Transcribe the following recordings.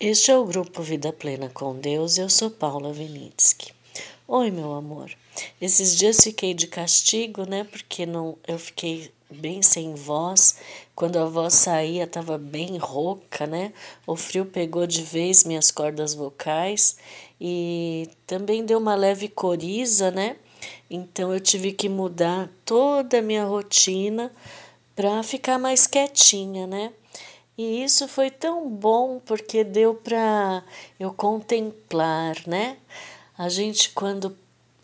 Este é o grupo Vida Plena com Deus eu sou Paula Vinitsky. Oi, meu amor. Esses dias fiquei de castigo, né? Porque não, eu fiquei bem sem voz. Quando a voz saía, estava bem rouca, né? O frio pegou de vez minhas cordas vocais e também deu uma leve coriza, né? Então eu tive que mudar toda a minha rotina para ficar mais quietinha, né? E isso foi tão bom porque deu para eu contemplar, né? A gente, quando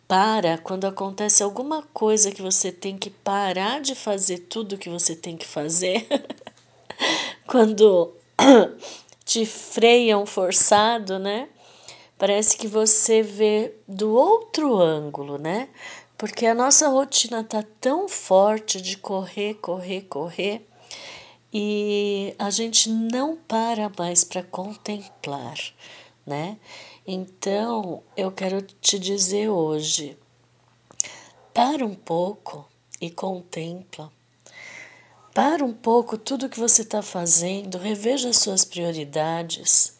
para, quando acontece alguma coisa que você tem que parar de fazer tudo que você tem que fazer, quando te freiam forçado, né? Parece que você vê do outro ângulo, né? Porque a nossa rotina tá tão forte de correr, correr, correr e a gente não para mais para contemplar, né? Então, eu quero te dizer hoje, para um pouco e contempla. Para um pouco tudo que você está fazendo, reveja as suas prioridades.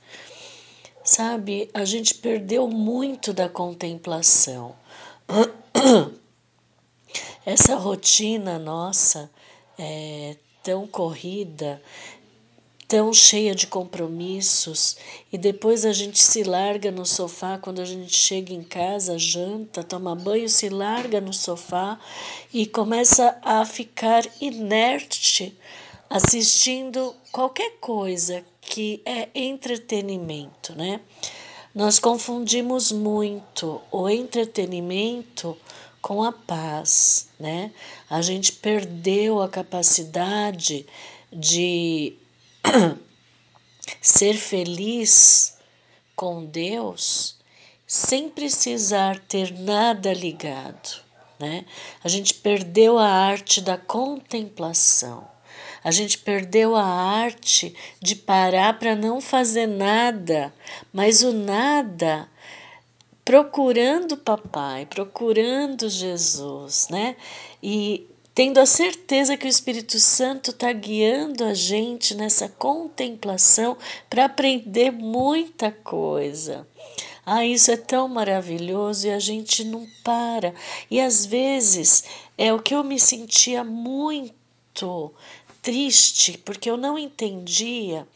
Sabe, a gente perdeu muito da contemplação. Essa rotina nossa é, tão corrida, tão cheia de compromissos, e depois a gente se larga no sofá quando a gente chega em casa, janta, toma banho, se larga no sofá e começa a ficar inerte assistindo qualquer coisa que é entretenimento, né? Nós confundimos muito o entretenimento com a paz, né? A gente perdeu a capacidade de ser feliz com Deus sem precisar ter nada ligado, né? A gente perdeu a arte da contemplação. A gente perdeu a arte de parar para não fazer nada, mas o nada procurando papai, procurando Jesus, né? E tendo a certeza que o Espírito Santo está guiando a gente nessa contemplação para aprender muita coisa. Ah, isso é tão maravilhoso e a gente não para. E às vezes é o que eu me sentia muito triste, porque eu não entendia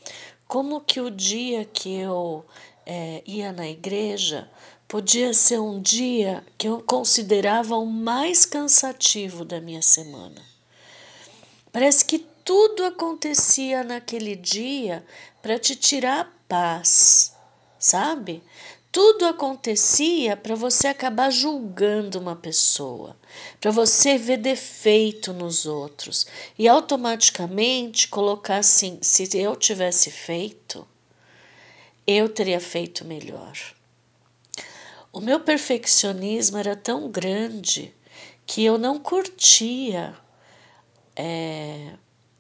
como que o dia que eu é, ia na igreja podia ser um dia que eu considerava o mais cansativo da minha semana. Parece que tudo acontecia naquele dia para te tirar a paz, sabe? Tudo acontecia para você acabar julgando uma pessoa, para você ver defeito nos outros e automaticamente colocar assim: se eu tivesse feito, eu teria feito melhor. O meu perfeccionismo era tão grande que eu não curtia é,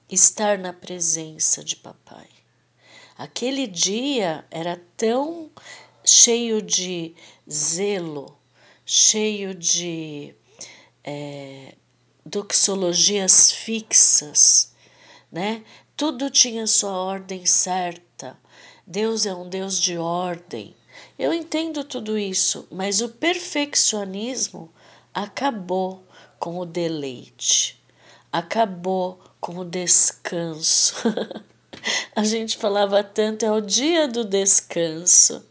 estar na presença de papai. Aquele dia era tão cheio de zelo, cheio de é, doxologias fixas, né? Tudo tinha sua ordem certa. Deus é um Deus de ordem. Eu entendo tudo isso, mas o perfeccionismo acabou com o deleite, acabou com o descanso. A gente falava tanto, é o dia do descanso,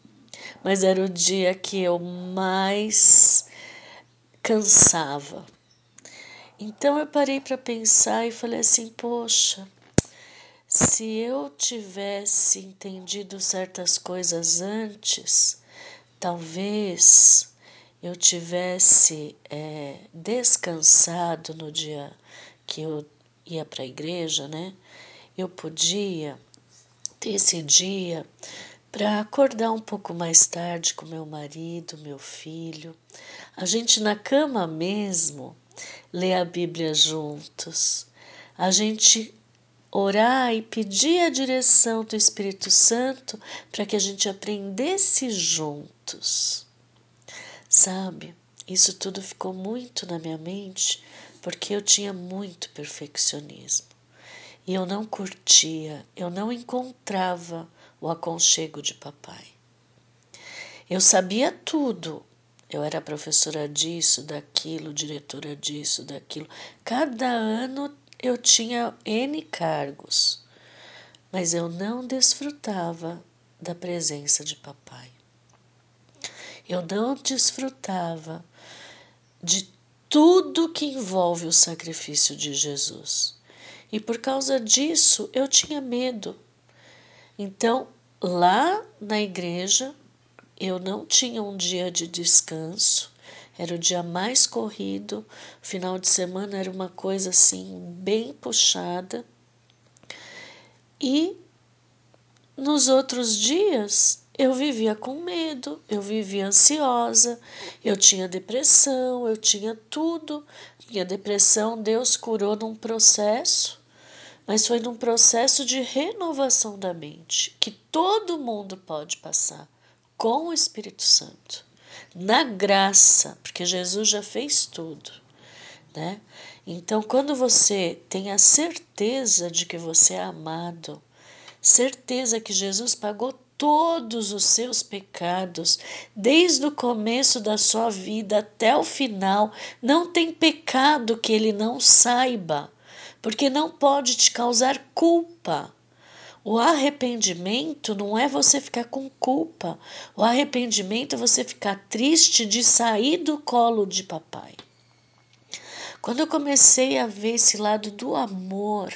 mas era o dia que eu mais cansava. Então eu parei para pensar e falei assim: poxa, se eu tivesse entendido certas coisas antes, talvez eu tivesse é, descansado no dia que eu ia para a igreja, né? Eu podia ter esse dia para acordar um pouco mais tarde com meu marido, meu filho. A gente na cama mesmo ler a Bíblia juntos. A gente orar e pedir a direção do Espírito Santo para que a gente aprendesse juntos. Sabe, isso tudo ficou muito na minha mente porque eu tinha muito perfeccionismo e eu não curtia, eu não encontrava o aconchego de papai. Eu sabia tudo. Eu era professora disso, daquilo, diretora disso, daquilo. Cada ano eu tinha N cargos, mas eu não desfrutava da presença de papai. Eu não desfrutava de tudo que envolve o sacrifício de Jesus. E por causa disso eu tinha medo. Então, lá na igreja, eu não tinha um dia de descanso, era o dia mais corrido, final de semana era uma coisa assim, bem puxada. E nos outros dias eu vivia com medo, eu vivia ansiosa, eu tinha depressão, eu tinha tudo. Minha depressão Deus curou num processo, mas foi num processo de renovação da mente, que todo mundo pode passar com o Espírito Santo, na graça, porque Jesus já fez tudo, né? Então, quando você tem a certeza de que você é amado, certeza que Jesus pagou todos os seus pecados, desde o começo da sua vida até o final. Não tem pecado que ele não saiba, porque não pode te causar culpa. O arrependimento não é você ficar com culpa. O arrependimento é você ficar triste de sair do colo de papai. Quando eu comecei a ver esse lado do amor,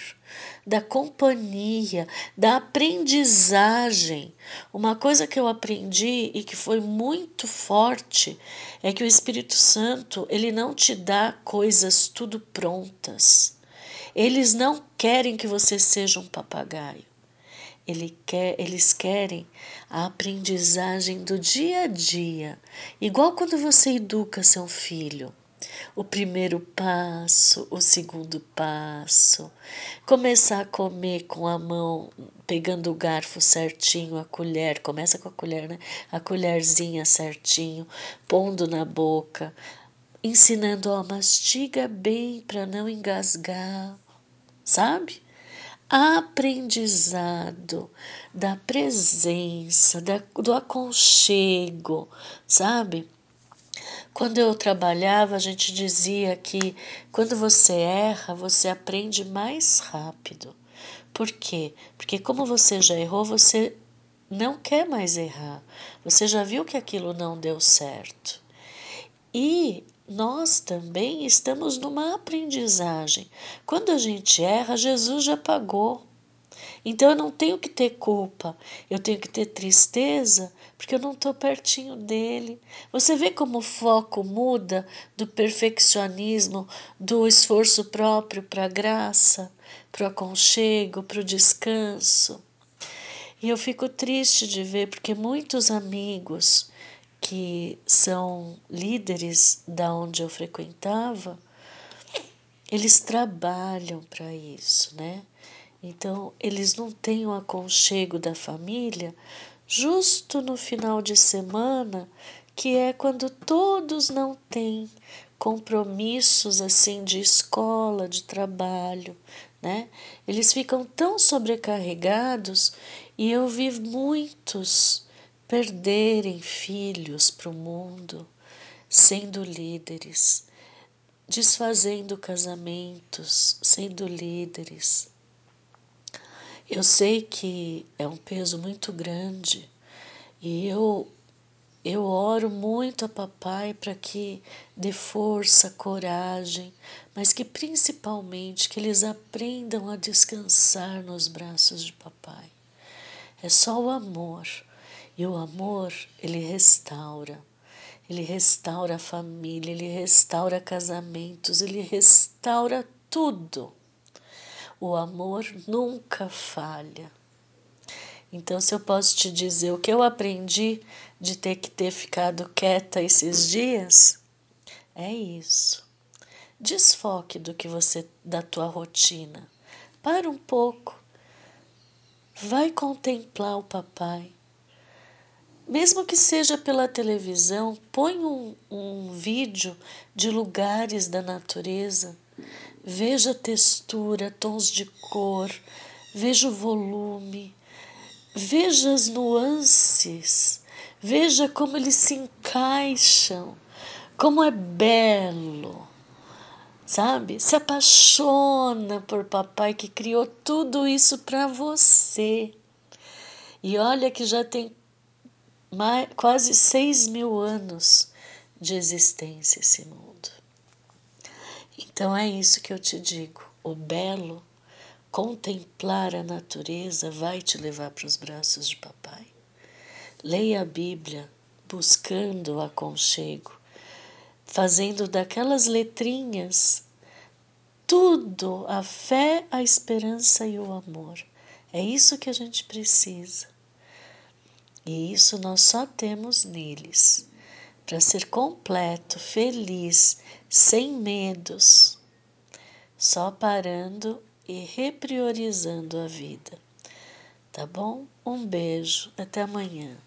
da companhia, da aprendizagem, uma coisa que eu aprendi e que foi muito forte é que o Espírito Santo, ele não te dá coisas tudo prontas. Eles não querem que você seja um papagaio. Ele quer, eles querem a aprendizagem do dia a dia, igual quando você educa seu filho. O primeiro passo, o segundo passo, começar a comer com a mão, pegando o garfo certinho, a colher, começa com a colher, né? A colherzinha certinho, pondo na boca, ensinando, ó, mastiga bem para não engasgar, sabe? Aprendizado da presença, da, do aconchego, sabe? Quando eu trabalhava, a gente dizia que quando você erra, você aprende mais rápido. Por quê? Porque como você já errou, você não quer mais errar. Você já viu que aquilo não deu certo. E nós também estamos numa aprendizagem. Quando a gente erra, Jesus já pagou. Então eu não tenho que ter culpa, eu tenho que ter tristeza, porque eu não estou pertinho dele. Você vê como o foco muda do perfeccionismo, do esforço próprio para a graça, para o aconchego, para o descanso. E eu fico triste de ver, porque muitos amigos que são líderes da onde eu frequentava, eles trabalham para isso, né? Então, eles não têm o aconchego da família justo no final de semana, que é quando todos não têm compromissos assim de escola, de trabalho, né? Eles ficam tão sobrecarregados e eu vi muitos perderem filhos para o mundo, sendo líderes, desfazendo casamentos, sendo líderes. Eu sei que é um peso muito grande e eu eu oro muito a papai para que dê força, coragem, mas que principalmente que eles aprendam a descansar nos braços de papai. É só o amor. E o amor, ele restaura. Ele restaura a família, ele restaura casamentos, ele restaura tudo. O amor nunca falha. Então, se eu posso te dizer o que eu aprendi de ter que ter ficado quieta esses dias, é isso. Desfoque do que você da tua rotina. Para um pouco. Vai contemplar o papai. Mesmo que seja pela televisão, põe um, um vídeo de lugares da natureza Veja textura, tons de cor, veja o volume, veja as nuances, veja como eles se encaixam, como é belo, sabe? Se apaixona por papai que criou tudo isso para você. E olha que já tem mais, quase seis mil anos de existência esse mundo. Então é isso que eu te digo: o belo, contemplar a natureza, vai te levar para os braços de papai. Leia a Bíblia buscando o aconchego, fazendo daquelas letrinhas tudo a fé, a esperança e o amor. É isso que a gente precisa. E isso nós só temos neles para ser completo, feliz, sem medos, só parando e repriorizando a vida. Tá bom? Um beijo, até amanhã.